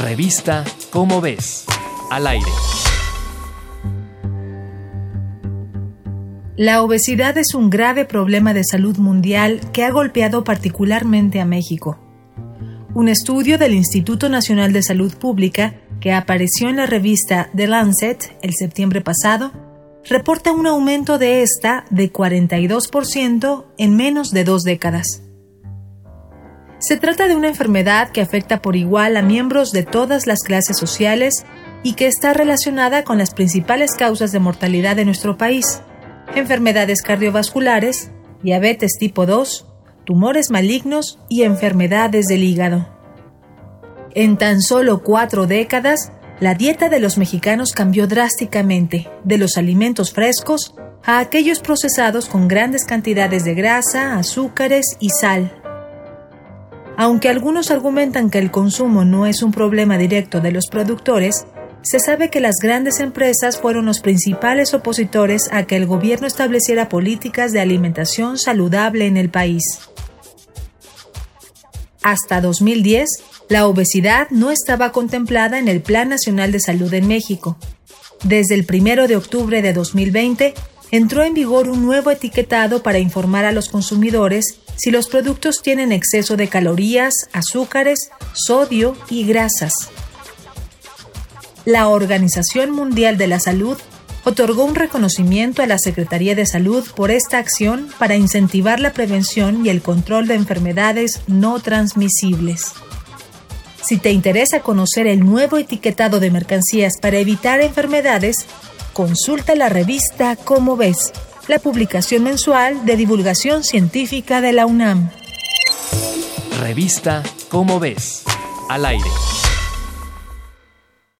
Revista Cómo ves. Al aire. La obesidad es un grave problema de salud mundial que ha golpeado particularmente a México. Un estudio del Instituto Nacional de Salud Pública, que apareció en la revista The Lancet el septiembre pasado, reporta un aumento de esta de 42% en menos de dos décadas. Se trata de una enfermedad que afecta por igual a miembros de todas las clases sociales y que está relacionada con las principales causas de mortalidad de nuestro país, enfermedades cardiovasculares, diabetes tipo 2, tumores malignos y enfermedades del hígado. En tan solo cuatro décadas, la dieta de los mexicanos cambió drásticamente, de los alimentos frescos a aquellos procesados con grandes cantidades de grasa, azúcares y sal. Aunque algunos argumentan que el consumo no es un problema directo de los productores, se sabe que las grandes empresas fueron los principales opositores a que el gobierno estableciera políticas de alimentación saludable en el país. Hasta 2010, la obesidad no estaba contemplada en el Plan Nacional de Salud en México. Desde el 1 de octubre de 2020, entró en vigor un nuevo etiquetado para informar a los consumidores si los productos tienen exceso de calorías, azúcares, sodio y grasas. La Organización Mundial de la Salud otorgó un reconocimiento a la Secretaría de Salud por esta acción para incentivar la prevención y el control de enfermedades no transmisibles. Si te interesa conocer el nuevo etiquetado de mercancías para evitar enfermedades, consulta la revista Cómo ves la publicación mensual de divulgación científica de la UNAM. Revista Cómo ves, al aire.